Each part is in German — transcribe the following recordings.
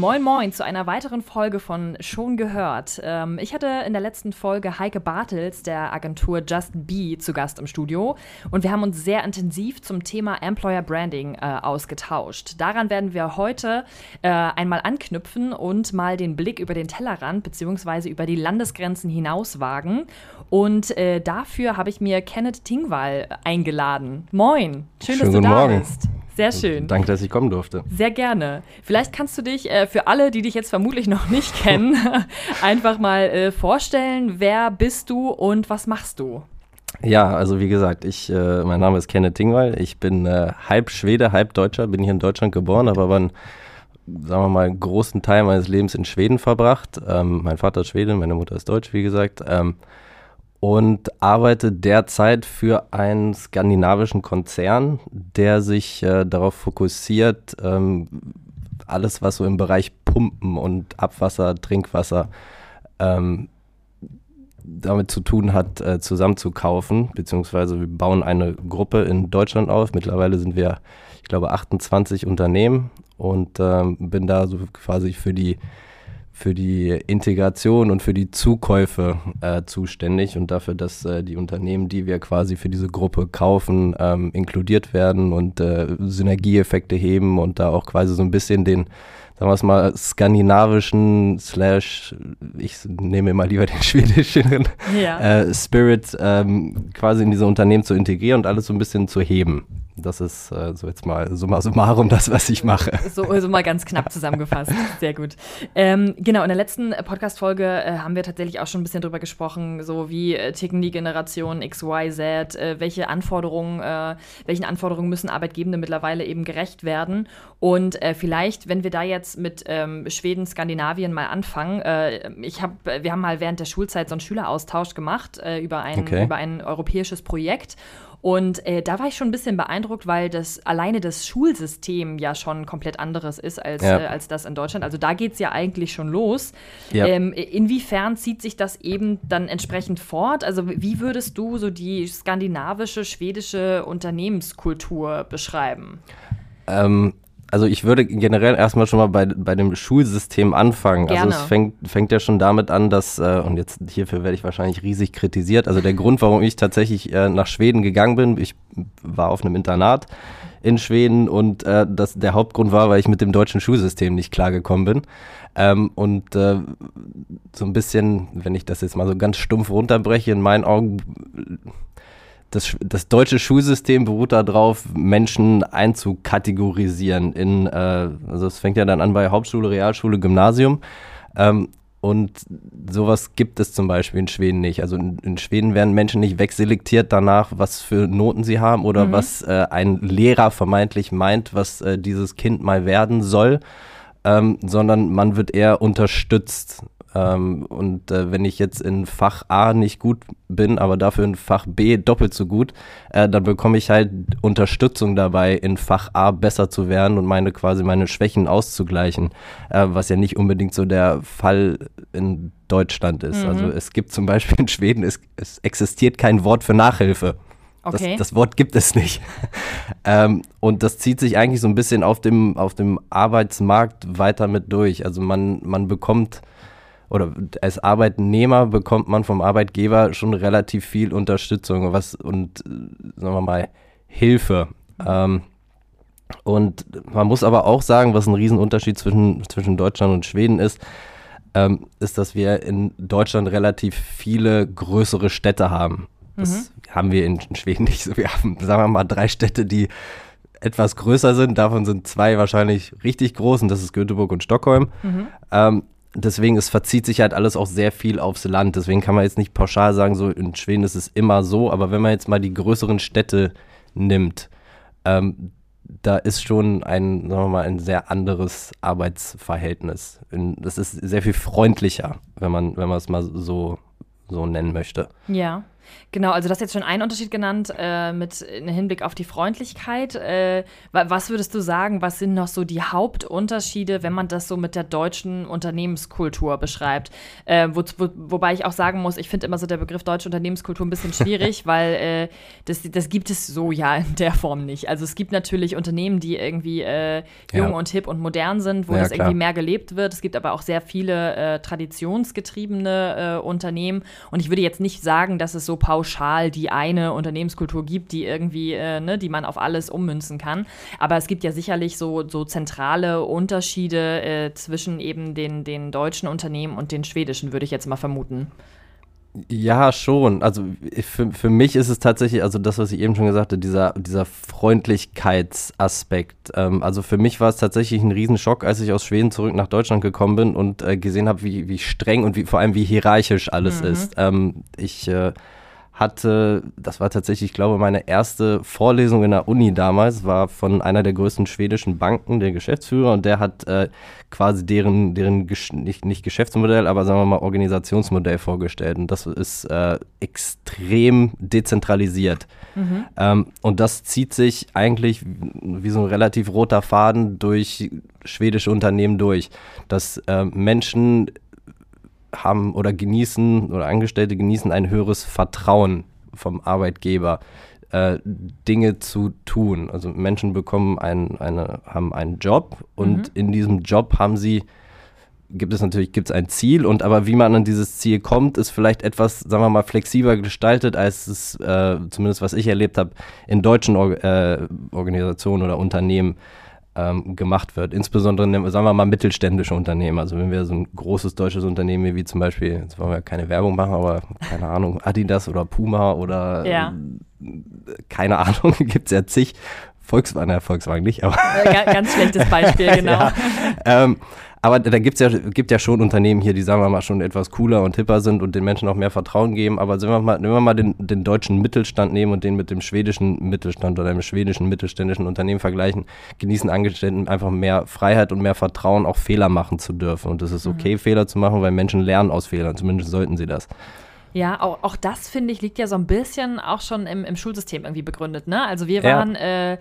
Moin Moin zu einer weiteren Folge von Schon gehört. Ähm, ich hatte in der letzten Folge Heike Bartels der Agentur Just Be zu Gast im Studio und wir haben uns sehr intensiv zum Thema Employer Branding äh, ausgetauscht. Daran werden wir heute äh, einmal anknüpfen und mal den Blick über den Tellerrand bzw. über die Landesgrenzen hinaus wagen. Und äh, dafür habe ich mir Kenneth Tingwall eingeladen. Moin, schön, Schönen dass du da Morgen. bist. Sehr schön. Danke, dass ich kommen durfte. Sehr gerne. Vielleicht kannst du dich äh, für alle, die dich jetzt vermutlich noch nicht kennen, einfach mal äh, vorstellen. Wer bist du und was machst du? Ja, also wie gesagt, ich, äh, mein Name ist Kenneth Tingwall. Ich bin äh, halb Schwede, halb Deutscher, bin hier in Deutschland geboren, habe aber einen, sagen wir mal, einen großen Teil meines Lebens in Schweden verbracht. Ähm, mein Vater ist Schwede, meine Mutter ist Deutsch, wie gesagt. Ähm, und arbeite derzeit für einen skandinavischen Konzern, der sich äh, darauf fokussiert, ähm, alles, was so im Bereich Pumpen und Abwasser, Trinkwasser ähm, damit zu tun hat, äh, zusammenzukaufen, beziehungsweise wir bauen eine Gruppe in Deutschland auf. Mittlerweile sind wir, ich glaube, 28 Unternehmen und ähm, bin da so quasi für die für die Integration und für die Zukäufe äh, zuständig und dafür, dass äh, die Unternehmen, die wir quasi für diese Gruppe kaufen, ähm, inkludiert werden und äh, Synergieeffekte heben und da auch quasi so ein bisschen den, sagen wir es mal, skandinavischen slash, ich nehme immer lieber den schwedischen Ja. äh, Spirit ähm, quasi in diese Unternehmen zu integrieren und alles so ein bisschen zu heben. Das ist äh, so jetzt mal summa summarum das, was ich mache. So, so mal ganz knapp zusammengefasst. Sehr gut. Ähm, genau, in der letzten Podcast-Folge äh, haben wir tatsächlich auch schon ein bisschen drüber gesprochen, so wie äh, ticken die Generation XYZ, äh, welche Anforderungen, äh, welchen Anforderungen müssen Arbeitgebende mittlerweile eben gerecht werden. Und äh, vielleicht, wenn wir da jetzt mit ähm, Schweden, Skandinavien mal anfangen, ich hab, wir haben mal während der Schulzeit so einen Schüleraustausch gemacht über, ein, Okay. über ein europäisches Projekt. Und äh, da war ich schon ein bisschen beeindruckt, weil das alleine das Schulsystem ja schon komplett anderes ist als, Ja. äh, als das in Deutschland. Also da geht es ja eigentlich schon los. Ja. Ähm, inwiefern zieht sich das eben dann entsprechend fort? Also wie würdest du so die skandinavische, schwedische Unternehmenskultur beschreiben? Ähm, also ich würde generell erstmal schon mal bei, bei dem Schulsystem anfangen. Gerne. Also es fängt, fängt ja schon damit an, dass, äh, und jetzt hierfür werde ich wahrscheinlich riesig kritisiert, also der Grund, warum ich tatsächlich äh, nach Schweden gegangen bin, ich war auf einem Internat in Schweden und äh, das, der Hauptgrund war, weil ich mit dem deutschen Schulsystem nicht klargekommen bin. Ähm, und äh, so ein bisschen, wenn ich das jetzt mal so ganz stumpf runterbreche, in meinen Augen das, das deutsche Schulsystem beruht darauf, Menschen einzukategorisieren in, äh, also es fängt ja dann an bei Hauptschule, Realschule, Gymnasium. Ähm, und sowas gibt es zum Beispiel in Schweden nicht. Also in, in Schweden werden Menschen nicht wegselektiert danach, was für Noten sie haben oder Mhm. was äh, ein Lehrer vermeintlich meint, was äh, dieses Kind mal werden soll, ähm, sondern man wird eher unterstützt. Ähm, und äh, wenn ich jetzt in Fach A nicht gut bin, aber dafür in Fach B doppelt so gut, äh, dann bekomme ich halt Unterstützung dabei, in Fach A besser zu werden und meine quasi meine Schwächen auszugleichen, äh, was ja nicht unbedingt so der Fall in Deutschland ist. Mhm. Also es gibt zum Beispiel in Schweden, es, es existiert kein Wort für Nachhilfe. Okay. Das, das Wort gibt es nicht. ähm, und das zieht sich eigentlich so ein bisschen auf dem, auf dem Arbeitsmarkt weiter mit durch. Also man, man bekommt, oder als Arbeitnehmer bekommt man vom Arbeitgeber schon relativ viel Unterstützung was, und, sagen wir mal, Hilfe. Ähm, und man muss aber auch sagen, was ein Riesenunterschied zwischen, zwischen Deutschland und Schweden ist, ähm, ist, dass wir in Deutschland relativ viele größere Städte haben. Das haben wir in Schweden nicht so. Wir haben, sagen wir mal, drei Städte, die etwas größer sind. Davon sind zwei wahrscheinlich richtig groß und das ist Göteborg und Stockholm. Ähm, deswegen, es verzieht sich halt alles auch sehr viel aufs Land. Deswegen kann man jetzt nicht pauschal sagen, so in Schweden ist es immer so. Aber wenn man jetzt mal die größeren Städte nimmt, ähm, da ist schon ein, sagen wir mal, ein sehr anderes Arbeitsverhältnis. Das ist sehr viel freundlicher, wenn man, wenn man es mal so, so nennen möchte. Ja. Genau, also du hast jetzt schon einen Unterschied genannt äh, mit Hinblick auf die Freundlichkeit. Äh, was würdest du sagen, was sind noch so die Hauptunterschiede, wenn man das so mit der deutschen Unternehmenskultur beschreibt? Äh, wo, wo, wobei ich auch sagen muss, ich finde immer so der Begriff deutsche Unternehmenskultur ein bisschen schwierig, weil äh, das, das gibt es so ja in der Form nicht. Also es gibt natürlich Unternehmen, die irgendwie äh, jung ja. und hip und modern sind, wo ja, das klar. irgendwie mehr gelebt wird. Es gibt aber auch sehr viele äh, traditionsgetriebene Unternehmen und ich würde jetzt nicht sagen, dass es so pauschal die eine Unternehmenskultur gibt, die irgendwie, äh, ne, die man auf alles ummünzen kann. Aber es gibt ja sicherlich so, so zentrale Unterschiede äh, zwischen eben den, den deutschen Unternehmen und den schwedischen, würde ich jetzt mal vermuten. Ja, schon. Also für, für mich ist es tatsächlich, also das, was ich eben schon gesagt habe, dieser, dieser Freundlichkeitsaspekt. Ähm, also für mich war es tatsächlich ein Riesenschock, als ich aus Schweden zurück nach Deutschland gekommen bin und äh, gesehen habe, wie, wie streng und wie vor allem wie hierarchisch alles mhm. ist. Ähm, ich äh, hatte, das war tatsächlich, ich glaube, meine erste Vorlesung in der Uni damals, war von einer der größten schwedischen Banken, der Geschäftsführer, und der hat äh, quasi deren, deren nicht, nicht Geschäftsmodell, aber sagen wir mal Organisationsmodell vorgestellt. Und das ist äh, extrem dezentralisiert. Mhm. Ähm, und das zieht sich eigentlich wie so ein relativ roter Faden durch schwedische Unternehmen durch, dass äh, Menschen haben oder genießen oder Angestellte genießen ein höheres Vertrauen vom Arbeitgeber, äh, Dinge zu tun. Also Menschen bekommen ein, eine, haben einen Job und mhm. in diesem Job haben sie gibt es natürlich gibt's ein Ziel und aber wie man an dieses Ziel kommt, ist vielleicht etwas, sagen wir mal, flexibler gestaltet, als es äh, zumindest was ich erlebt habe in deutschen Or äh, Organisationen oder Unternehmen ähm, gemacht wird. Insbesondere, sagen wir mal, mittelständische Unternehmen. Also wenn wir so ein großes deutsches Unternehmen wie zum Beispiel, jetzt wollen wir keine Werbung machen, aber keine Ahnung, Adidas oder Puma oder ja. äh, keine Ahnung, gibt es ja zig. Volkswagen, äh, Volkswagen nicht, aber. ganz schlechtes Beispiel, genau. ja, ähm, aber da gibt's ja, gibt ja schon Unternehmen hier, die, sagen wir mal, schon etwas cooler und hipper sind und den Menschen auch mehr Vertrauen geben. Aber wenn wir mal, wenn wir mal den, den deutschen Mittelstand nehmen und den mit dem schwedischen Mittelstand oder dem schwedischen mittelständischen Unternehmen vergleichen, genießen Angestellten einfach mehr Freiheit und mehr Vertrauen, auch Fehler machen zu dürfen. Und es ist okay, mhm. Fehler zu machen, weil Menschen lernen aus Fehlern. Zumindest sollten sie das. Ja, auch, auch das, finde ich, liegt ja so ein bisschen auch schon im, im Schulsystem irgendwie begründet. Ne? Also wir waren ja. äh,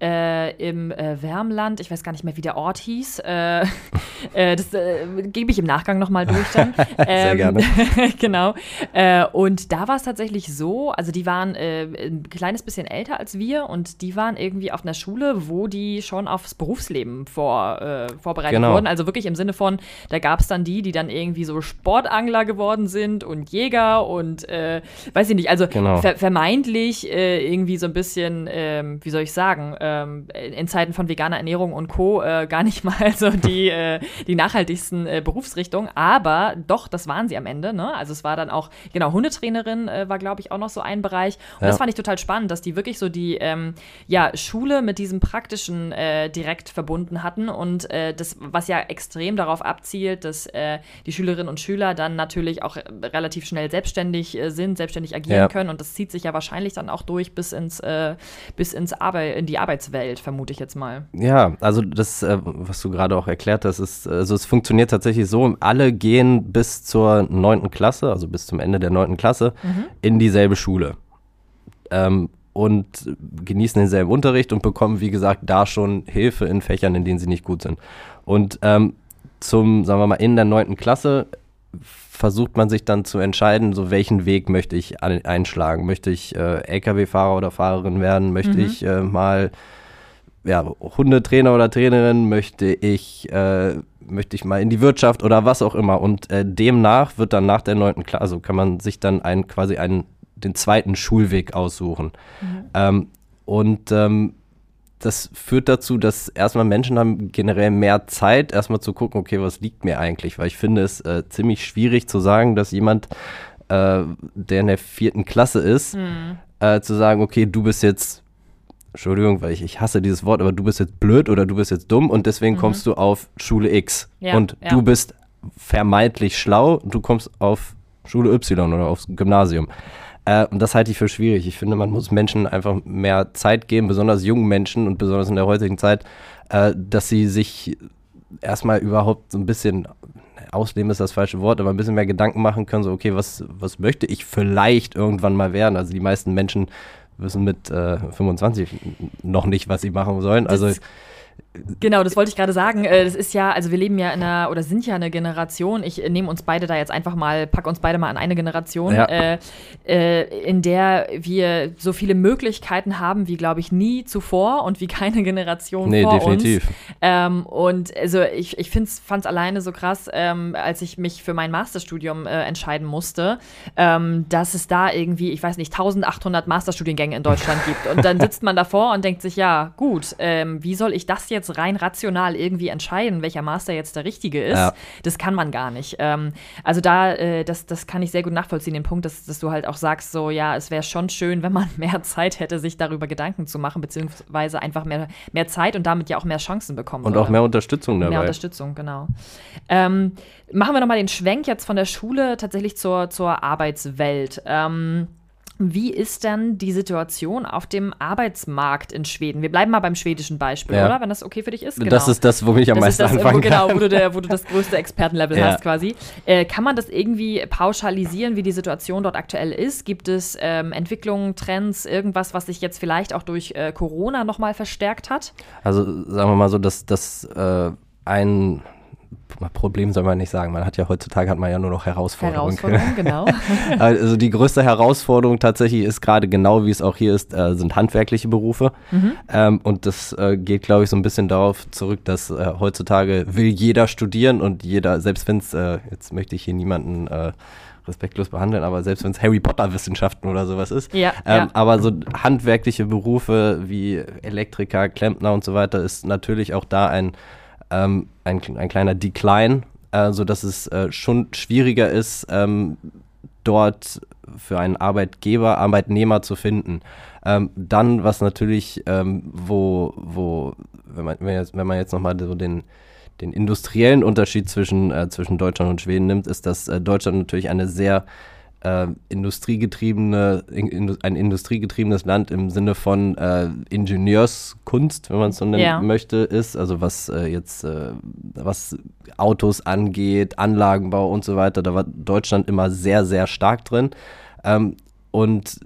äh, im äh, Wärmland, ich weiß gar nicht mehr, wie der Ort hieß. Äh, äh das äh, gebe ich im Nachgang nochmal durch dann. Ähm, Sehr gerne. genau. Äh, und da war es tatsächlich so, also die waren ein kleines bisschen älter als wir und die waren irgendwie auf einer Schule, wo die schon aufs Berufsleben vor, vorbereitet genau. wurden. Also wirklich im Sinne von, da gab es dann die, die dann irgendwie so Sportangler geworden sind und Jäger und weiß ich nicht, also genau. ver vermeintlich irgendwie so ein bisschen, ähm, wie soll ich sagen, ähm, in Zeiten von veganer Ernährung und Co. Äh, gar nicht mal so die, äh, die nachhaltigsten äh, Berufsrichtungen, aber doch, das waren sie am Ende. Ne? Also es war dann auch, genau, Hundetrainerin äh, war, glaube ich, auch noch so ein Bereich. Und ja. das fand ich total spannend, dass die wirklich so die ähm, ja, Schule mit diesem Praktischen äh, direkt verbunden hatten und äh, das, was ja extrem darauf abzielt, dass die Schülerinnen und Schüler dann natürlich auch relativ schnell selbstständig sind, selbstständig agieren ja. können und das zieht sich ja wahrscheinlich dann auch durch bis ins, bis ins Arbeit, in die Arbeit Arbeitswelt, vermute ich jetzt mal. Ja, also das, äh, was du gerade auch erklärt hast, ist, also es funktioniert tatsächlich so, alle gehen bis zur neunten Klasse, also bis zum Ende der neunten Klasse, mhm. in dieselbe Schule. Ähm, und genießen denselben Unterricht und bekommen, wie gesagt, da schon Hilfe in Fächern, in denen sie nicht gut sind. Und ähm, zum, sagen wir mal, in der neunten Klasse versucht man sich dann zu entscheiden, so welchen Weg möchte ich einschlagen. Möchte ich äh, Lkw-Fahrer oder Fahrerin werden? Möchte mhm. ich äh, mal ja, Hundetrainer oder Trainerin? Möchte ich, äh, möchte ich mal in die Wirtschaft oder was auch immer? Und äh, demnach wird dann nach der neunten Klasse, also kann man sich dann ein, quasi einen, den zweiten Schulweg aussuchen. Mhm. Ähm, und ähm, das führt dazu, dass erstmal Menschen haben generell mehr Zeit, erstmal zu gucken, okay, was liegt mir eigentlich? Weil ich finde es äh, ziemlich schwierig zu sagen, dass jemand, äh, der in der vierten Klasse ist, mhm. äh, zu sagen, okay, du bist jetzt, Entschuldigung, weil ich, ich hasse dieses Wort, aber du bist jetzt blöd oder du bist jetzt dumm und deswegen mhm. kommst du auf Schule X. Ja, und ja. du bist vermeintlich schlau und du kommst auf Schule Y oder aufs Gymnasium. Äh, und das halte ich für schwierig. Ich finde, man muss Menschen einfach mehr Zeit geben, besonders jungen Menschen und besonders in der heutigen Zeit, äh, dass sie sich erstmal überhaupt so ein bisschen, ausleben ist das falsche Wort, aber ein bisschen mehr Gedanken machen können, so okay, was, was möchte ich vielleicht irgendwann mal werden? Also die meisten Menschen wissen mit äh, 25 noch nicht, was sie machen sollen. Also das Genau, das wollte ich gerade sagen. Äh, das ist ja, also wir leben ja in einer oder sind ja eine Generation. Ich äh, nehme uns beide da jetzt einfach mal, pack uns beide mal an eine Generation, ja. äh, äh, in der wir so viele Möglichkeiten haben wie, glaube ich, nie zuvor und wie keine Generation nee, vor definitiv. uns. Ähm, und also ich, ich fand es alleine so krass, ähm, als ich mich für mein Masterstudium äh, entscheiden musste, ähm, dass es da irgendwie, ich weiß nicht, 1800 Masterstudiengänge in Deutschland gibt. Und dann sitzt man davor und denkt sich, ja, gut, ähm, wie soll ich das jetzt jetzt rein rational irgendwie entscheiden, welcher Master jetzt der richtige ist. Ja. Das kann man gar nicht. Ähm, also da, äh, das, das kann ich sehr gut nachvollziehen, den Punkt, dass, dass du halt auch sagst, so ja, es wäre schon schön, wenn man mehr Zeit hätte, sich darüber Gedanken zu machen, beziehungsweise einfach mehr, mehr Zeit und damit ja auch mehr Chancen bekommen. Und würde. auch mehr Unterstützung dabei. Mehr Unterstützung, genau. Ähm, machen wir nochmal den Schwenk jetzt von der Schule tatsächlich zur, zur Arbeitswelt. Ähm, wie ist denn die Situation auf dem Arbeitsmarkt in Schweden? Wir bleiben mal beim schwedischen Beispiel, ja. oder? Wenn das okay für dich ist. Genau. Das ist das, womit ich am das meisten das, anfangen wo, Genau, wo du, der, wo du das größte Expertenlevel ja. hast quasi. Äh, kann man das irgendwie pauschalisieren, wie die Situation dort aktuell ist? Gibt es ähm, Entwicklungen, Trends, irgendwas, was sich jetzt vielleicht auch durch äh, Corona nochmal verstärkt hat? Also sagen wir mal so, dass das äh, ein Problem soll man nicht sagen. Man hat ja heutzutage hat man ja nur noch Herausforderungen. Herausforderungen, genau. also die größte Herausforderung tatsächlich ist gerade genau, wie es auch hier ist, äh, sind handwerkliche Berufe. Mhm. Ähm, und das äh, geht, glaube ich, so ein bisschen darauf zurück, dass äh, heutzutage will jeder studieren und jeder, selbst wenn es, äh, jetzt möchte ich hier niemanden äh, respektlos behandeln, aber selbst wenn es Harry Potter Wissenschaften oder sowas ist. Ja, ähm, ja. Aber so handwerkliche Berufe wie Elektriker, Klempner und so weiter ist natürlich auch da ein ähm, ein, ein kleiner Decline, äh, sodass es äh, schon schwieriger ist, ähm, dort für einen Arbeitgeber, Arbeitnehmer zu finden. Ähm, dann, was natürlich, ähm, wo, wo, wenn man, wenn, jetzt, wenn man jetzt nochmal so den, den industriellen Unterschied zwischen, äh, zwischen Deutschland und Schweden nimmt, ist, dass äh, Deutschland natürlich eine sehr äh, industriegetriebene, in, ein industriegetriebenes Land im Sinne von äh, Ingenieurskunst, wenn man es so nennen ja. möchte, ist. Also was äh, jetzt äh, was Autos angeht, Anlagenbau und so weiter, da war Deutschland immer sehr, sehr stark drin. Ähm, und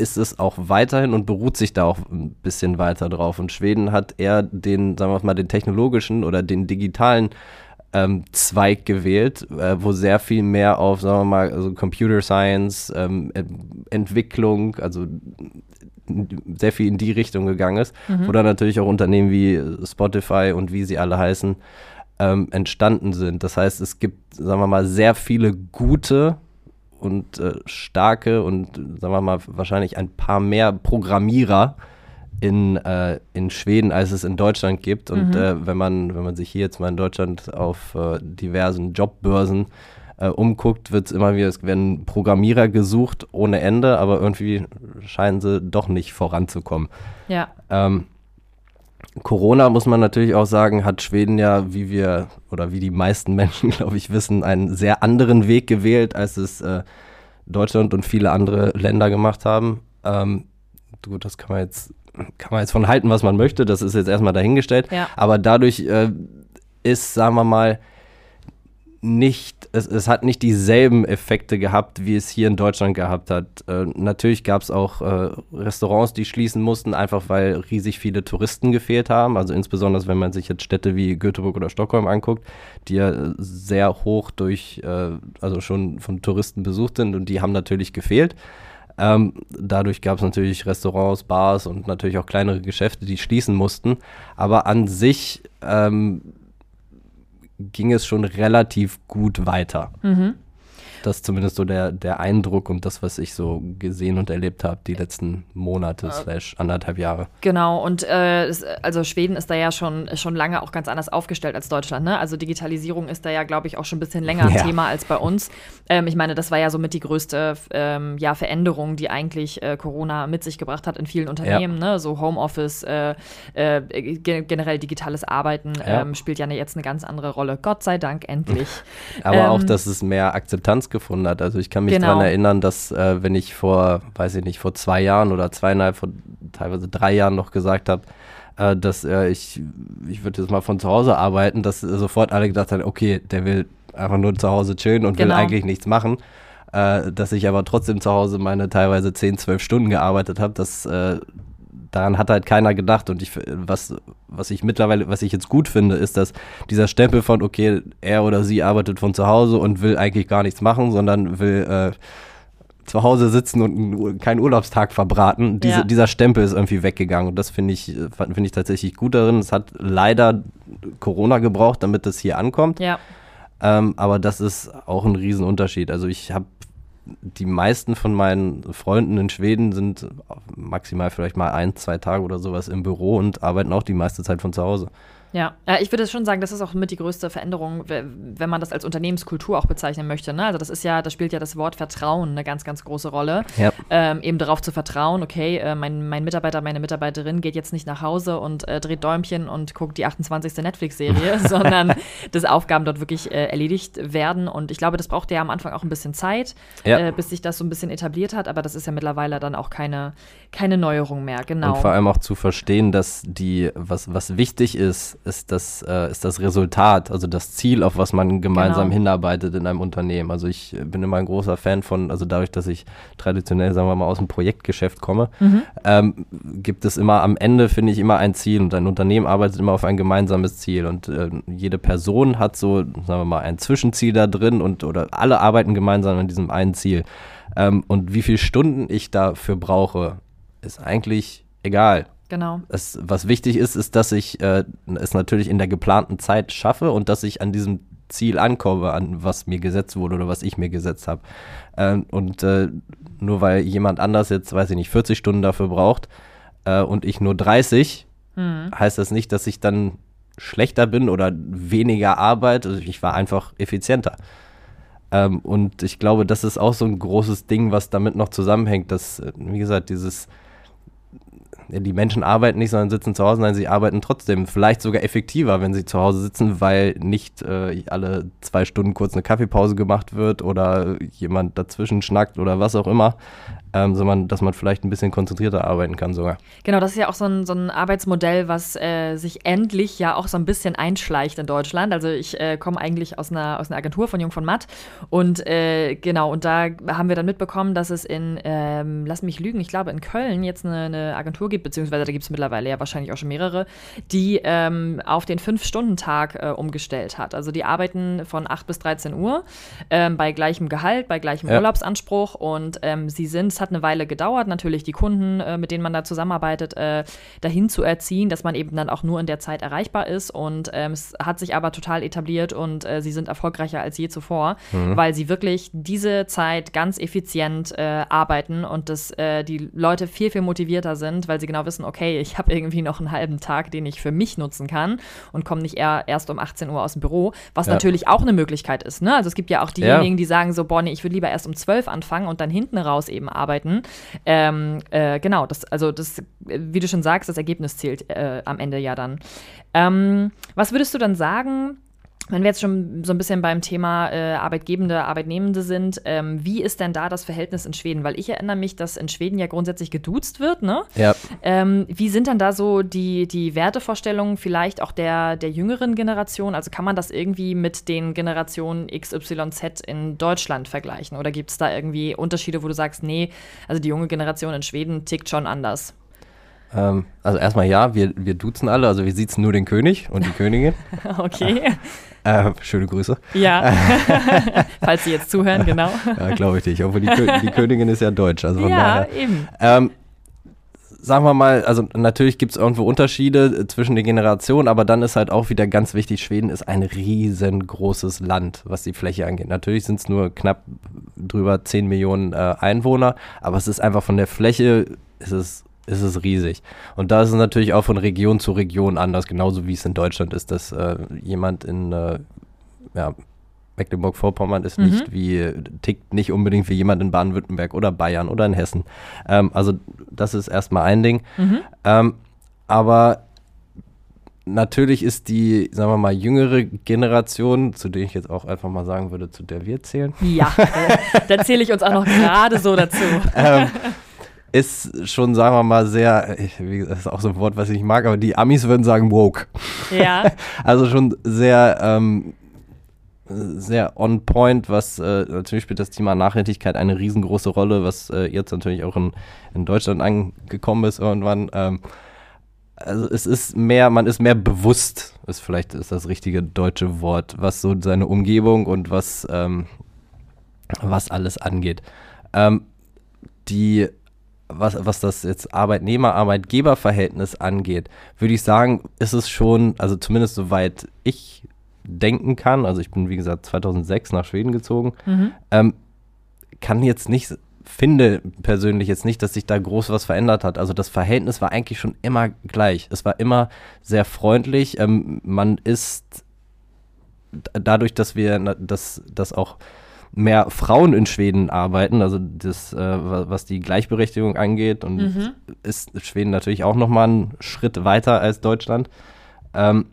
ist es auch weiterhin und beruht sich da auch ein bisschen weiter drauf. Und Schweden hat eher den, sagen wir mal, den technologischen oder den digitalen ähm, Zweig gewählt, äh, wo sehr viel mehr auf, sagen wir mal, also Computer Science, ähm, Entwicklung, also sehr viel in die Richtung gegangen ist, mhm. wo dann natürlich auch Unternehmen wie Spotify und wie sie alle heißen, ähm, entstanden sind. Das heißt, es gibt, sagen wir mal, sehr viele gute und äh, starke und, sagen wir mal, wahrscheinlich ein paar mehr Programmierer, in, äh, in Schweden, als es in Deutschland gibt. Und mhm. äh, wenn, man, wenn man sich hier jetzt mal in Deutschland auf äh, diversen Jobbörsen äh, umguckt, wird es immer wieder, es werden Programmierer gesucht ohne Ende, aber irgendwie scheinen sie doch nicht voranzukommen. Ja. Ähm, Corona, muss man natürlich auch sagen, hat Schweden ja, wie wir oder wie die meisten Menschen, glaube ich, wissen, einen sehr anderen Weg gewählt, als es äh, Deutschland und viele andere Länder gemacht haben. Ähm, gut, das kann man jetzt kann man jetzt von halten, was man möchte, das ist jetzt erstmal dahingestellt. Ja. Aber dadurch äh, ist, sagen wir mal, nicht, es, es hat nicht dieselben Effekte gehabt, wie es hier in Deutschland gehabt hat. Äh, natürlich gab es auch äh, Restaurants, die schließen mussten, einfach weil riesig viele Touristen gefehlt haben. Also insbesondere, wenn man sich jetzt Städte wie Göteborg oder Stockholm anguckt, die ja sehr hoch durch, äh, also schon von Touristen besucht sind und die haben natürlich gefehlt. Ähm, dadurch gab es natürlich Restaurants, Bars und natürlich auch kleinere Geschäfte, die schließen mussten. Aber an sich ähm, ging es schon relativ gut weiter. Mhm. Das ist zumindest so der, der Eindruck und das, was ich so gesehen und erlebt habe die letzten Monate, äh, slash anderthalb Jahre. Genau, und äh, also Schweden ist da ja schon, schon lange auch ganz anders aufgestellt als Deutschland. Ne? Also Digitalisierung ist da ja, glaube ich, auch schon ein bisschen länger ja. Thema als bei uns. Ähm, ich meine, das war ja somit die größte ähm, ja, Veränderung, die eigentlich äh, Corona mit sich gebracht hat in vielen Unternehmen. Ja. Ne? So Homeoffice, äh, äh generell digitales Arbeiten ja. ähm, spielt ja jetzt eine ganz andere Rolle. Gott sei Dank endlich. Aber auch, ähm, dass es mehr Akzeptanz gefunden hat. Also ich kann mich genau. daran erinnern, dass äh, wenn ich vor, weiß ich nicht, vor zwei Jahren oder zweieinhalb, vor teilweise drei Jahren noch gesagt habe, äh, dass äh, ich, ich würde jetzt mal von zu Hause arbeiten, dass sofort alle gedacht haben, okay, der will einfach nur zu Hause chillen und genau. will eigentlich nichts machen. Äh, dass ich aber trotzdem zu Hause meine teilweise 10, 12 Stunden gearbeitet habe, das äh, daran hat halt keiner gedacht. Und ich, was, was ich mittlerweile, was ich jetzt gut finde, ist, dass dieser Stempel von, okay, er oder sie arbeitet von zu Hause und will eigentlich gar nichts machen, sondern will äh, zu Hause sitzen und keinen Urlaubstag verbraten. Diese, ja. Dieser Stempel ist irgendwie weggegangen. Und das finde ich, finde ich tatsächlich gut darin. Es hat leider Corona gebraucht, damit das hier ankommt. Ja. Ähm, aber das ist auch ein Riesenunterschied. Also ich habe die meisten von meinen Freunden in Schweden sind maximal vielleicht mal ein, zwei Tage oder sowas im Büro und arbeiten auch die meiste Zeit von zu Hause. Ja, ich würde schon sagen, das ist auch mit die größte Veränderung, wenn man das als Unternehmenskultur auch bezeichnen möchte. Ne? Also das ist ja, da spielt ja das Wort Vertrauen eine ganz, ganz große Rolle. Ja. Ähm, eben darauf zu vertrauen, okay, äh, mein, mein Mitarbeiter, meine Mitarbeiterin geht jetzt nicht nach Hause und äh, dreht Däumchen und guckt die 28. Netflix-Serie, sondern dass Aufgaben dort wirklich äh, erledigt werden. Und ich glaube, das braucht ja am Anfang auch ein bisschen Zeit, ja. Äh, bis sich das so ein bisschen etabliert hat. Aber das ist ja mittlerweile dann auch keine, keine Neuerung mehr. Genau. Und vor allem auch zu verstehen, dass die, was, was wichtig ist, ist das, äh, ist das Resultat, also das Ziel, auf was man gemeinsam genau. hinarbeitet in einem Unternehmen. Also ich bin immer ein großer Fan von, also dadurch, dass ich traditionell, sagen wir mal, aus dem Projektgeschäft komme, mhm. ähm, gibt es immer am Ende, finde ich, immer ein Ziel und ein Unternehmen arbeitet immer auf ein gemeinsames Ziel und äh, jede Person hat so, sagen wir mal, ein Zwischenziel da drin und oder alle arbeiten gemeinsam an diesem einen Ziel. Ähm, und wie viele Stunden ich dafür brauche, ist eigentlich egal. Genau. Es, was wichtig ist, ist, dass ich äh, es natürlich in der geplanten Zeit schaffe und dass ich an diesem Ziel ankomme, an was mir gesetzt wurde oder was ich mir gesetzt habe. Ähm, und äh, nur weil jemand anders jetzt, weiß ich nicht, 40 Stunden dafür braucht äh, und ich nur 30, mhm. heißt das nicht, dass ich dann schlechter bin oder weniger arbeite. Also ich war einfach effizienter. Ähm, und ich glaube, das ist auch so ein großes Ding, was damit noch zusammenhängt, dass, äh, wie gesagt, dieses die Menschen arbeiten nicht, sondern sitzen zu Hause, nein, sie arbeiten trotzdem. Vielleicht sogar effektiver, wenn sie zu Hause sitzen, weil nicht äh, alle zwei Stunden kurz eine Kaffeepause gemacht wird oder jemand dazwischen schnackt oder was auch immer ähm, sondern dass man vielleicht ein bisschen konzentrierter arbeiten kann sogar. Genau, das ist ja auch so ein, so ein Arbeitsmodell, was äh, sich endlich ja auch so ein bisschen einschleicht in Deutschland. Also ich äh, komme eigentlich aus einer, aus einer Agentur von Jung von Matt und äh, genau, und da haben wir dann mitbekommen, dass es in, ähm, lass mich lügen, ich glaube in Köln jetzt eine, eine Agentur gibt, beziehungsweise da gibt es mittlerweile ja wahrscheinlich auch schon mehrere, die ähm, auf den Fünf-Stunden-Tag äh, umgestellt hat. Also die arbeiten von 8 bis 13 Uhr ähm, bei gleichem Gehalt, bei gleichem ja. Urlaubsanspruch und ähm, sie sind hat eine Weile gedauert, natürlich die Kunden, äh, mit denen man da zusammenarbeitet, äh, dahin zu erziehen, dass man eben dann auch nur in der Zeit erreichbar ist. Und ähm, es hat sich aber total etabliert und äh, sie sind erfolgreicher als je zuvor, mhm. weil sie wirklich diese Zeit ganz effizient äh, arbeiten und dass äh, die Leute viel, viel motivierter sind, weil sie genau wissen, okay, ich habe irgendwie noch einen halben Tag, den ich für mich nutzen kann und komme nicht eher erst um 18 Uhr aus dem Büro, was ja. natürlich auch eine Möglichkeit ist. Ne? Also es gibt ja auch diejenigen, ja. die sagen so, boah, nee, ich würde lieber erst um 12 anfangen und dann hinten raus eben arbeiten arbeiten. Ähm, äh, genau, das, also das, wie du schon sagst, das Ergebnis zählt äh, am Ende ja dann. Ähm, was würdest du dann sagen? Wenn wir jetzt schon so ein bisschen beim Thema äh, Arbeitgebende, Arbeitnehmende sind, ähm, wie ist denn da das Verhältnis in Schweden? Weil ich erinnere mich, dass in Schweden ja grundsätzlich geduzt wird, ne? Ja. Ähm, wie sind dann da so die, die Wertevorstellungen vielleicht auch der, der jüngeren Generation? Also kann man das irgendwie mit den Generationen XYZ in Deutschland vergleichen? Oder gibt es da irgendwie Unterschiede, wo du sagst, nee, also die junge Generation in Schweden tickt schon anders? Ähm, also erstmal ja, wir, wir duzen alle, also wir sitzen nur den König und die Königin. okay. Äh, schöne Grüße. Ja, falls Sie jetzt zuhören, genau. ja, glaube ich nicht. Obwohl die, die, Königin ist ja deutsch. Also von ja, daher, eben. Ähm, sagen wir mal, also natürlich gibt es irgendwo Unterschiede zwischen den Generationen, aber dann ist halt auch wieder ganz wichtig, Schweden ist ein riesengroßes Land, was die Fläche angeht. Natürlich sind es nur knapp drüber 10 Millionen äh, Einwohner, aber es ist einfach von der Fläche, ist es ist es riesig. Und da ist es natürlich auch von Region zu Region anders, genauso wie es in Deutschland ist, dass äh, jemand in äh, ja, Mecklenburg-Vorpommern ist mhm. nicht wie, tickt nicht unbedingt wie jemand in Baden-Württemberg oder Bayern oder in Hessen. Ähm, also das ist erstmal ein Ding. Mhm. Ähm, aber natürlich ist die, sagen wir mal, jüngere Generation, zu der ich jetzt auch einfach mal sagen würde, zu der wir zählen. Ja, da zähle ich uns auch noch gerade so dazu. ähm, ist schon, sagen wir mal, sehr, das ist auch so ein Wort, was ich nicht mag, aber die Amis würden sagen woke. Ja. also schon sehr, ähm, sehr on point, was äh, natürlich spielt das Thema Nachhaltigkeit eine riesengroße Rolle, was äh, jetzt natürlich auch in, in Deutschland angekommen ist irgendwann. Ähm, also es ist mehr, man ist mehr bewusst, ist vielleicht ist das richtige deutsche Wort, was so seine Umgebung und was, ähm, was alles angeht. Ähm, die was, was das jetzt Arbeitnehmer-Arbeitgeber-Verhältnis angeht, würde ich sagen, ist es schon, also zumindest soweit ich denken kann, also ich bin wie gesagt 2006 nach Schweden gezogen, mhm. ähm, kann jetzt nicht, finde persönlich jetzt nicht, dass sich da groß was verändert hat. Also das Verhältnis war eigentlich schon immer gleich. Es war immer sehr freundlich. Ähm, man ist dadurch, dass wir das, das auch mehr Frauen in Schweden arbeiten, also das, äh, was die Gleichberechtigung angeht. Und mhm. ist Schweden natürlich auch nochmal einen Schritt weiter als Deutschland. Ähm,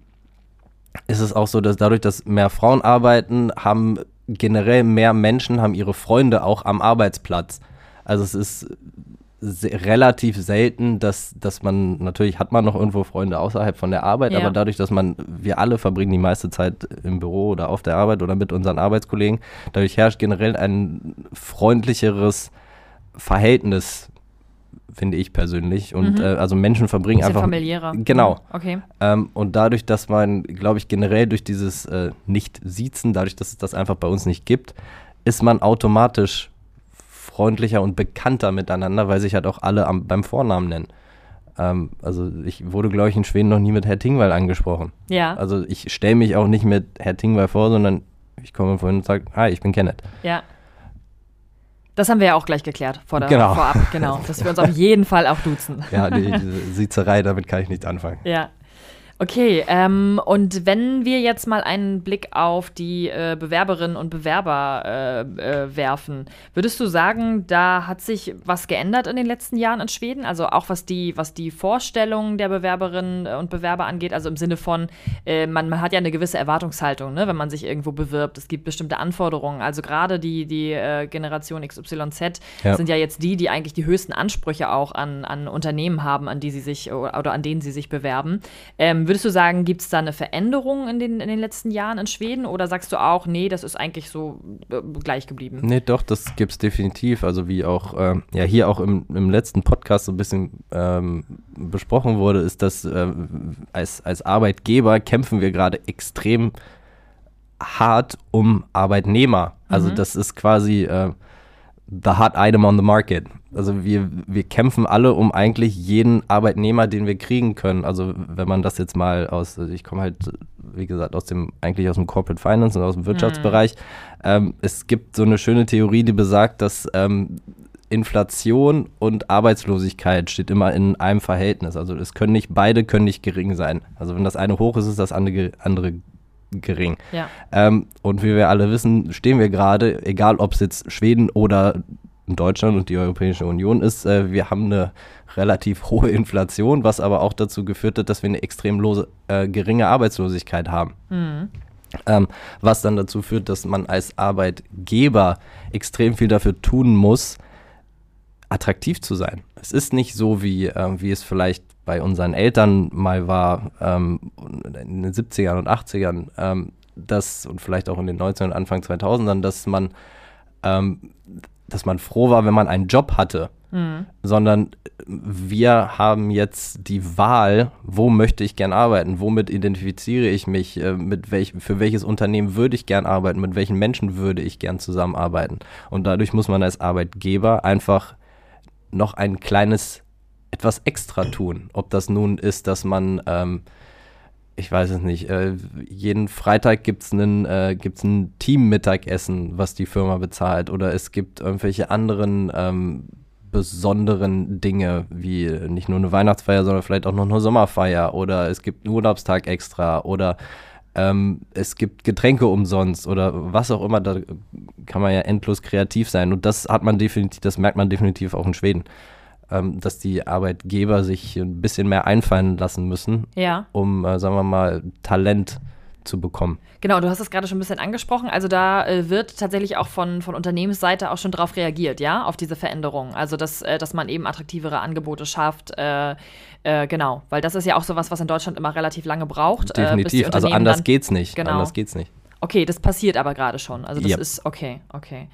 ist es auch so, dass dadurch, dass mehr Frauen arbeiten, haben generell mehr Menschen, haben ihre Freunde auch am Arbeitsplatz. Also es ist relativ selten, dass, dass man, natürlich hat man noch irgendwo Freunde außerhalb von der Arbeit, ja. aber dadurch, dass man, wir alle verbringen die meiste Zeit im Büro oder auf der Arbeit oder mit unseren Arbeitskollegen, dadurch herrscht generell ein freundlicheres Verhältnis, finde ich persönlich. Und mhm. äh, also Menschen verbringen einfach. familiärer. Genau. Mhm. Okay. Ähm, und dadurch, dass man, glaube ich, generell durch dieses äh, Nicht-Siezen, dadurch, dass es das einfach bei uns nicht gibt, ist man automatisch freundlicher und bekannter miteinander, weil sich halt auch alle am, beim Vornamen nennen. Ähm, also ich wurde, glaube ich, in Schweden noch nie mit Herr Tingwall angesprochen. Ja. Also ich stelle mich auch nicht mit Herr Tingwall vor, sondern ich komme vorhin und sage, hi, ich bin Kenneth. Ja. Das haben wir ja auch gleich geklärt vor der, genau. vorab, genau. Dass wir uns auf jeden Fall auch duzen. Ja, die, die Siezerei, damit kann ich nichts anfangen. Ja. Okay, ähm, und wenn wir jetzt mal einen Blick auf die äh, Bewerberinnen und Bewerber äh, äh, werfen, würdest du sagen, da hat sich was geändert in den letzten Jahren in Schweden? Also auch was die, was die Vorstellungen der Bewerberinnen und Bewerber angeht, also im Sinne von, äh, man, man, hat ja eine gewisse Erwartungshaltung, ne, wenn man sich irgendwo bewirbt. Es gibt bestimmte Anforderungen. Also gerade die, die äh, Generation XYZ ja. sind ja jetzt die, die eigentlich die höchsten Ansprüche auch an, an Unternehmen haben, an die sie sich oder an denen sie sich bewerben. Ähm, würdest du sagen, gibt es da eine Veränderung in den, in den letzten Jahren in Schweden oder sagst du auch, nee, das ist eigentlich so äh, gleich geblieben? Nee, doch, das gibt es definitiv. Also wie auch ähm, ja hier auch im, im letzten Podcast so ein bisschen ähm, besprochen wurde, ist, dass äh, als, als Arbeitgeber kämpfen wir gerade extrem hart um Arbeitnehmer. Also mhm. das ist quasi äh, the hot item on the market. Also wir, wir kämpfen alle um eigentlich jeden Arbeitnehmer, den wir kriegen können. Also wenn man das jetzt mal aus, also ich komme halt, wie gesagt, aus dem, eigentlich aus dem Corporate Finance und aus dem Wirtschaftsbereich. Mhm. Ähm, es gibt so eine schöne Theorie, die besagt, dass ähm, Inflation und Arbeitslosigkeit steht immer in einem Verhältnis. Also es können nicht, beide können nicht gering sein. Also wenn das eine hoch ist, ist das andere, andere gering. Ja. Ähm, und wie wir alle wissen, stehen wir gerade, egal ob es jetzt Schweden oder Deutschland und die Europäische Union ist, äh, wir haben eine relativ hohe Inflation, was aber auch dazu geführt hat, dass wir eine extrem lose, äh, geringe Arbeitslosigkeit haben. Mhm. Ähm, was dann dazu führt, dass man als Arbeitgeber extrem viel dafür tun muss, attraktiv zu sein. Es ist nicht so, wie, äh, wie es vielleicht bei unseren Eltern mal war, ähm, in den 70ern und 80ern, ähm, das, und vielleicht auch in den 90ern und Anfang 2000ern, dass man, ähm, dass man froh war, wenn man einen Job hatte. Mhm. Sondern wir haben jetzt die Wahl, wo möchte ich gern arbeiten, womit identifiziere ich mich, äh, mit welch, für welches Unternehmen würde ich gern arbeiten, mit welchen Menschen würde ich gern zusammenarbeiten. Und dadurch muss man als Arbeitgeber einfach noch ein kleines etwas extra tun. Ob das nun ist, dass man, ähm, ich weiß es nicht, äh, jeden Freitag gibt es äh, ein Team-Mittagessen, was die Firma bezahlt, oder es gibt irgendwelche anderen ähm, besonderen Dinge, wie nicht nur eine Weihnachtsfeier, sondern vielleicht auch noch eine Sommerfeier, oder es gibt einen Urlaubstag extra, oder ähm, es gibt Getränke umsonst. Oder was auch immer, da kann man ja endlos kreativ sein. Und das hat man definitiv, das merkt man definitiv auch in Schweden ähm, dass die Arbeitgeber sich ein bisschen mehr einfallen lassen müssen, ja. um, äh, sagen wir mal, Talent zu bekommen. Genau, du hast es gerade schon ein bisschen angesprochen. Also da äh, wird tatsächlich auch von, von Unternehmensseite auch schon darauf reagiert, ja, auf diese Veränderung. Also dass, äh, dass man eben attraktivere Angebote schafft. Äh, äh genau, weil das ist ja auch sowas, was in Deutschland immer relativ lange braucht. Äh, Definitiv, also anders geht's nicht. Genau. Anders geht's nicht. Okay, das passiert aber gerade schon. Also das Ja. ist okay, okay.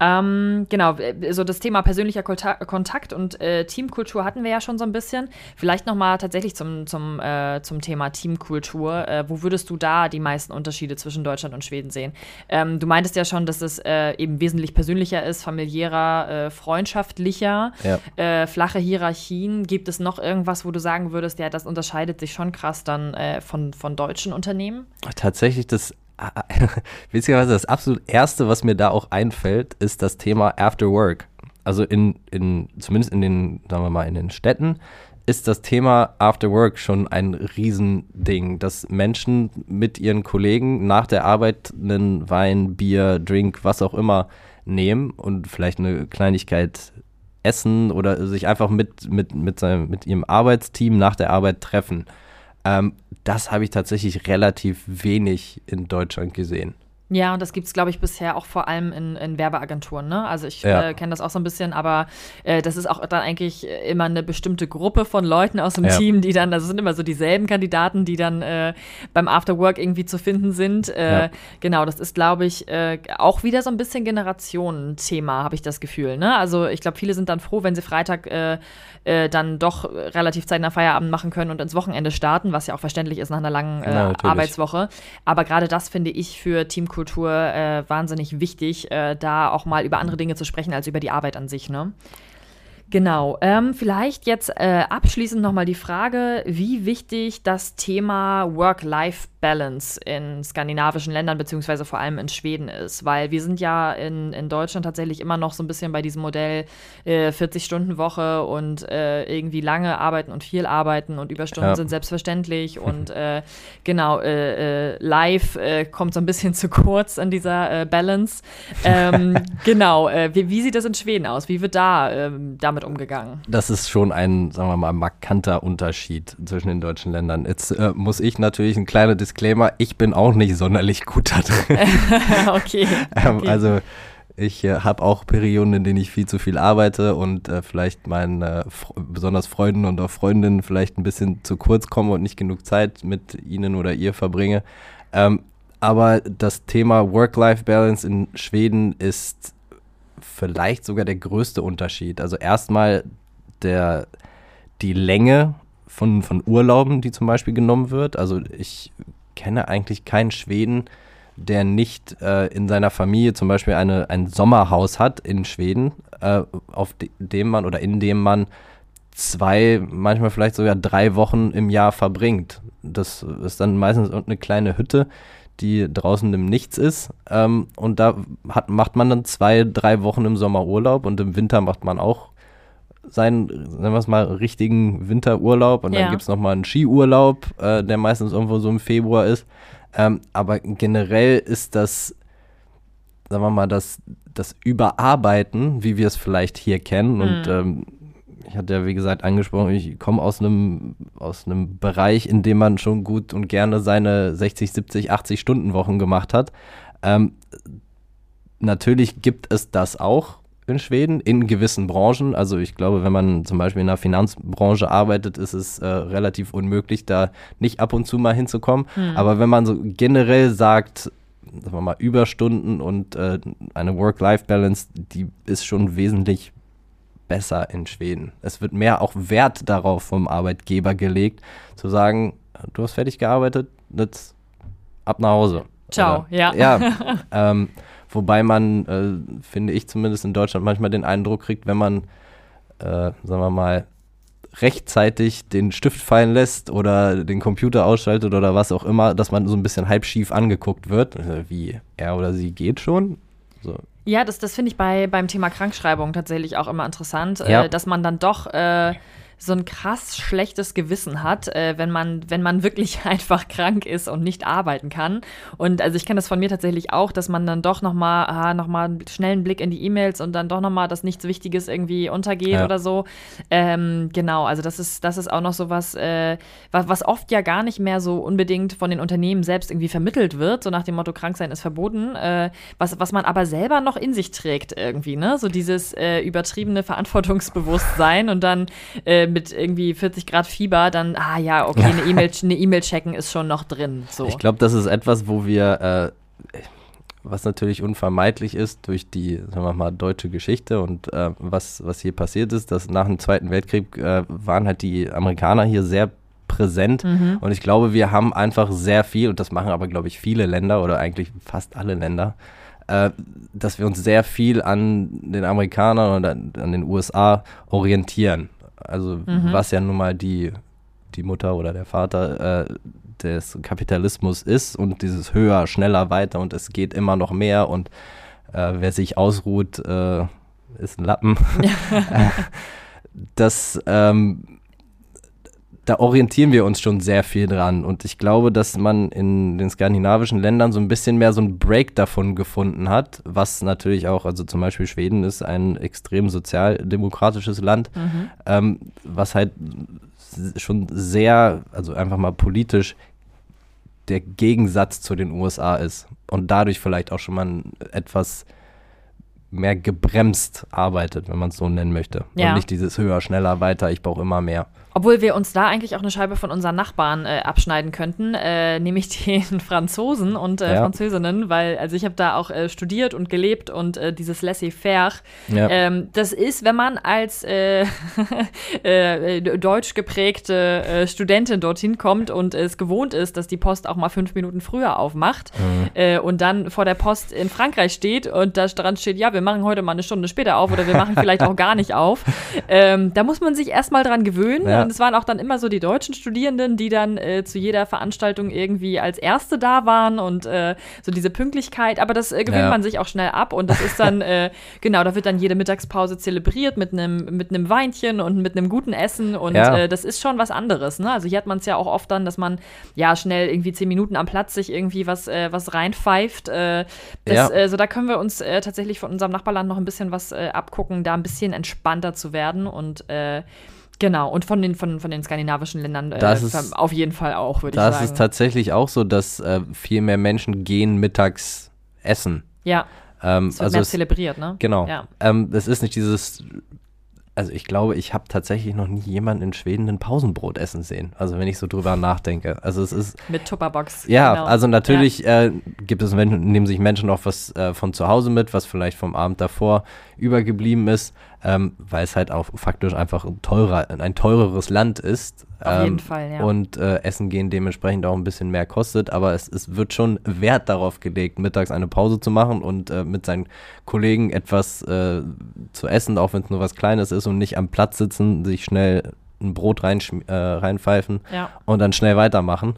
Ähm, genau, so das Thema persönlicher Konta- Kontakt und äh, Teamkultur hatten wir ja schon so ein bisschen. Vielleicht noch mal tatsächlich zum, zum, äh, zum Thema Teamkultur. Äh, wo würdest du da die meisten Unterschiede zwischen Deutschland und Schweden sehen? Ähm, du meintest ja schon, dass es äh, eben wesentlich persönlicher ist, familiärer, äh, freundschaftlicher, Ja. äh, flache Hierarchien. Gibt es noch irgendwas, wo du sagen würdest, ja, das unterscheidet sich schon krass dann von, von deutschen Unternehmen? Tatsächlich das, witzigerweise das absolut erste, was mir da auch einfällt, ist das Thema After Work. Also in, in, zumindest in den, sagen wir mal, in den Städten ist das Thema After Work schon ein Riesending, dass Menschen mit ihren Kollegen nach der Arbeit einen Wein, Bier, Drink, was auch immer nehmen und vielleicht eine Kleinigkeit essen oder sich einfach mit, mit, mit, seinem, mit ihrem Arbeitsteam nach der Arbeit treffen. Ähm, das habe ich tatsächlich relativ wenig in Deutschland gesehen. Ja, und das gibt es, glaube ich, bisher auch vor allem in, in Werbeagenturen. Ne? Also ich Ja. äh, kenne das auch so ein bisschen, aber äh, das ist auch dann eigentlich äh, immer eine bestimmte Gruppe von Leuten aus dem Ja. Team, die dann, also sind immer so dieselben Kandidaten, die dann äh, beim Afterwork irgendwie zu finden sind. Äh, Ja. Genau, das ist, glaube ich, äh, auch wieder so ein bisschen Generationenthema, habe ich das Gefühl. Ne? Also ich glaube, viele sind dann froh, wenn sie Freitag dann doch relativ zeitnah Feierabend machen können und ins Wochenende starten, was ja auch verständlich ist nach einer langen Ja, natürlich. Arbeitswoche. Aber gerade das finde ich für Teamkultur äh, wahnsinnig wichtig, äh, da auch mal über andere Dinge zu sprechen als über die Arbeit an sich. Ne? Genau. Ähm, vielleicht jetzt äh, abschließend nochmal die Frage, wie wichtig das Thema Work-Life-Balance in skandinavischen Ländern beziehungsweise vor allem in Schweden ist. Weil wir sind ja in, in Deutschland tatsächlich immer noch so ein bisschen bei diesem Modell äh, 40-Stunden-Woche und äh, irgendwie lange arbeiten und viel arbeiten und Überstunden Ja. sind selbstverständlich und äh, genau, äh, äh, live kommt so ein bisschen zu kurz in dieser Balance. Ähm, genau, wie, wie sieht das in Schweden aus? Wie wird da ähm, damit umgegangen? Das ist schon ein, sagen wir mal, markanter Unterschied zwischen den deutschen Ländern. Jetzt äh, muss ich natürlich ein kleiner Disclaimer, ich bin auch nicht sonderlich gut da drin. okay. Ähm, okay. Also ich äh, habe auch Perioden, in denen ich viel zu viel arbeite und äh, vielleicht meinen äh, besonders Freunden und auch Freundinnen vielleicht ein bisschen zu kurz komme und nicht genug Zeit mit ihnen oder ihr verbringe. Ähm, aber das Thema Work-Life-Balance in Schweden ist vielleicht sogar der größte Unterschied. Also erstmal der, die Länge von, von Urlauben, die zum Beispiel genommen wird. Also ich kenne eigentlich keinen Schweden, der nicht äh, in seiner Familie zum Beispiel eine, ein Sommerhaus hat in Schweden, äh, auf de dem man oder in dem man zwei, manchmal vielleicht sogar drei Wochen im Jahr verbringt. Das ist dann meistens eine kleine Hütte, die draußen im Nichts ist. Ähm, und da hat, macht man dann zwei, drei Wochen im Sommer Urlaub und im Winter macht man auch seinen, sagen wir es mal, richtigen Winterurlaub und Ja. dann gibt es nochmal einen Skiurlaub, äh, der meistens irgendwo so im Februar ist. Ähm, aber generell ist das, sagen wir mal, das, das Überarbeiten, wie wir es vielleicht hier kennen. Und Mhm. ähm, ich hatte ja, wie gesagt, angesprochen, ich komme aus einem, aus einem Bereich, in dem man schon gut und gerne seine 60, 70, 80 Stunden Wochen gemacht hat. Ähm, natürlich gibt es das auch in Schweden, in gewissen Branchen. Also ich glaube, wenn man zum Beispiel in der Finanzbranche arbeitet, ist es äh, relativ unmöglich, da nicht ab und zu mal hinzukommen. Aber wenn man so generell sagt, sagen wir mal, Überstunden und äh, eine Work-Life-Balance, die ist schon wesentlich besser in Schweden. Es wird mehr auch Wert darauf vom Arbeitgeber gelegt, zu sagen, du hast fertig gearbeitet, jetzt ab nach Hause. Ciao, ja. Ja, ähm, wobei man, äh, finde ich zumindest in Deutschland manchmal den Eindruck kriegt, wenn man, äh, sagen wir mal, rechtzeitig den Stift fallen lässt oder den Computer ausschaltet oder was auch immer, dass man so ein bisschen halb schief angeguckt wird. Äh, Wie er oder sie geht schon. So. Ja, das, das finde ich bei, beim Thema Krankschreibung tatsächlich auch immer interessant, Ja. äh, dass man dann doch äh, so ein krass schlechtes Gewissen hat, äh, wenn man, wenn man wirklich einfach krank ist und nicht arbeiten kann. Und also ich kenne das von mir tatsächlich auch, dass man dann doch nochmal, ah, nochmal einen schnellen Blick in die E-Mails und dann doch nochmal, dass nichts Wichtiges irgendwie untergeht ja. oder so. Ähm, genau, also das ist, das ist auch noch so was, äh, was, was oft ja gar nicht mehr so unbedingt von den Unternehmen selbst irgendwie vermittelt wird, so nach dem Motto, krank sein ist verboten, äh, was, was man aber selber noch in sich trägt irgendwie, ne? So dieses äh, übertriebene Verantwortungsbewusstsein und dann äh, mit irgendwie 40 Grad Fieber dann, ah ja, okay, eine E-Mail eine E checken ist schon noch drin. So. Ich glaube, das ist etwas, wo wir äh, was natürlich unvermeidlich ist durch die, sagen wir mal, deutsche Geschichte und äh, was, was hier passiert ist, dass nach dem Zweiten Weltkrieg äh, waren halt die Amerikaner hier sehr präsent mhm. und ich glaube, wir haben einfach sehr viel, und das machen aber, glaube ich, viele Länder oder eigentlich fast alle Länder, äh, dass wir uns sehr viel an den Amerikanern und an, an den USA orientieren. Also mhm. was ja nun mal die, die Mutter oder der Vater äh, des Kapitalismus ist und dieses höher, schneller, weiter und es geht immer noch mehr und äh, wer sich ausruht, äh, ist ein Lappen. Das ähm, da orientieren wir uns schon sehr viel dran. Und ich glaube, dass man in den skandinavischen Ländern so ein bisschen mehr so einen Break davon gefunden hat, was natürlich auch, also zum Beispiel Schweden ist ein extrem sozialdemokratisches Land, mhm. ähm, was halt schon sehr, also einfach mal politisch der Gegensatz zu den USA ist. Und dadurch vielleicht auch schon mal etwas mehr gebremst arbeitet, wenn man es so nennen möchte. Ja. Und nicht dieses höher, schneller, weiter, ich brauche immer mehr. Obwohl wir uns da eigentlich auch eine Scheibe von unseren Nachbarn äh, abschneiden könnten, äh, nämlich den Franzosen und äh, ja. Französinnen, weil also ich habe da auch äh, studiert und gelebt und äh, dieses laissez-faire, ja. ähm, das ist, wenn man als äh, deutsch geprägte Studentin dorthin kommt und es gewohnt ist, dass die Post auch mal fünf Minuten früher aufmacht mhm. und dann vor der Post in Frankreich steht und da dran steht, ja, wir machen heute mal eine Stunde später auf oder wir machen vielleicht auch gar nicht auf. Ähm, da muss man sich erstmal dran gewöhnen. Ja. Und es waren auch dann immer so die deutschen Studierenden, die dann äh, zu jeder Veranstaltung irgendwie als Erste da waren und äh, so diese Pünktlichkeit. Aber das äh, gewöhnt ja. man sich auch schnell ab und das ist dann, äh, genau, da wird dann jede Mittagspause zelebriert mit einem mit Weinchen und mit einem guten Essen und ja. Äh, das ist schon was anderes. Ne? Also hier hat man es ja auch oft dann, dass man ja schnell irgendwie zehn Minuten am Platz sich irgendwie was, äh, was reinpfeift. das, ja. so da können wir uns tatsächlich von unserem Nachbarland noch ein bisschen was abgucken, da ein bisschen entspannter zu werden und Genau, und von den, von, von den skandinavischen Ländern äh, ist, auf jeden Fall auch, würde ich sagen. Das ist tatsächlich auch so, dass äh, viel mehr Menschen gehen mittags essen. Ja. Ähm, das wird also mehr es, zelebriert, ne? Genau. Ja. Ähm, es ist nicht dieses also ich glaube, ich habe tatsächlich noch nie jemanden in Schweden ein Pausenbrot essen sehen. Also wenn ich so drüber nachdenke. Also es ist. Mit Tupperbox. Ja, genau. also natürlich ja. äh, gibt es Menschen, nehmen sich Menschen auch was äh, von zu Hause mit, was vielleicht vom Abend davor übergeblieben ist, ähm, weil es halt auch faktisch einfach ein teurer, ein teureres Land ist. Auf ähm, jeden Fall, ja. Und äh, Essen gehen dementsprechend auch ein bisschen mehr kostet, aber es, es wird schon Wert darauf gelegt, mittags eine Pause zu machen und äh, mit seinen Kollegen etwas äh, zu essen, auch wenn es nur was Kleines ist und nicht am Platz sitzen, sich schnell ein Brot rein, äh, reinpfeifen ja. und dann schnell weitermachen.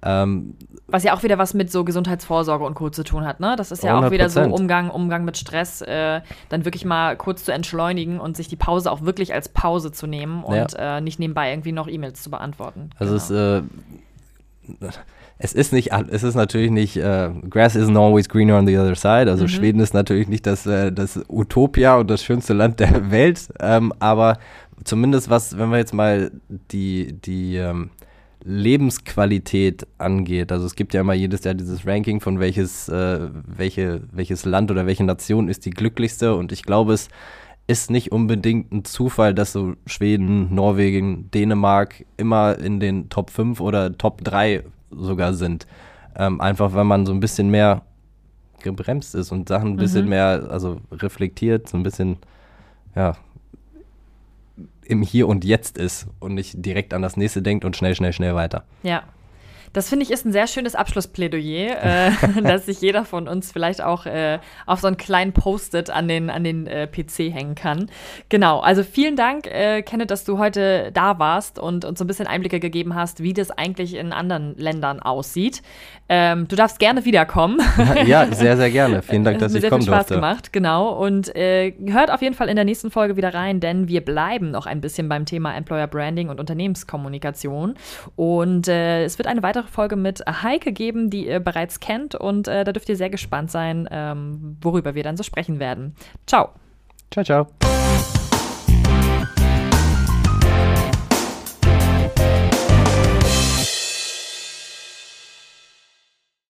Ähm, was ja auch wieder was mit so Gesundheitsvorsorge und Co. zu tun hat, ne? Das ist ja 100%. auch wieder so Umgang, Umgang mit Stress, äh, dann wirklich mal kurz zu entschleunigen und sich die Pause auch wirklich als Pause zu nehmen und ja. äh, nicht nebenbei irgendwie noch E-Mails zu beantworten. Also genau. es, äh, es ist nicht, es ist natürlich nicht, äh, Grass isn't always greener on the other side. Also mhm. Schweden ist natürlich nicht das, äh, das Utopia und das schönste Land der Welt, ähm, aber zumindest was, wenn wir jetzt mal die, die ähm, Lebensqualität angeht. Also es gibt ja immer jedes Jahr dieses Ranking von welches, äh, welche, welches Land oder welche Nation ist die glücklichste. Und ich glaube, es ist nicht unbedingt ein Zufall, dass so Schweden, Norwegen, Dänemark immer in den Top 5 oder Top 3 sogar sind. Ähm, einfach weil man so ein bisschen mehr gebremst ist und Sachen ein bisschen mhm. mehr, also reflektiert, so ein bisschen, ja, im Hier und Jetzt ist und nicht direkt an das nächste denkt und schnell, schnell, schnell weiter. Ja. Das finde ich ist ein sehr schönes Abschlussplädoyer, äh, dass sich jeder von uns vielleicht auch äh, auf so einen kleinen Post-it an den, an den äh, PC hängen kann. Genau, also vielen Dank, äh, Kenneth, dass du heute da warst und uns so ein bisschen Einblicke gegeben hast, wie das eigentlich in anderen Ländern aussieht. Ähm, du darfst gerne wiederkommen. Ja, sehr, sehr gerne. Vielen Dank, dass ich kommen durfte. Hat mir sehr viel Spaß durfte. gemacht, genau. Und äh, hört auf jeden Fall in der nächsten Folge wieder rein, denn wir bleiben noch ein bisschen beim Thema Employer Branding und Unternehmenskommunikation. Und äh, es wird eine weitere Folge mit Heike geben, die ihr bereits kennt. Und äh, da dürft ihr sehr gespannt sein, ähm, worüber wir dann so sprechen werden. Ciao. Ciao, ciao.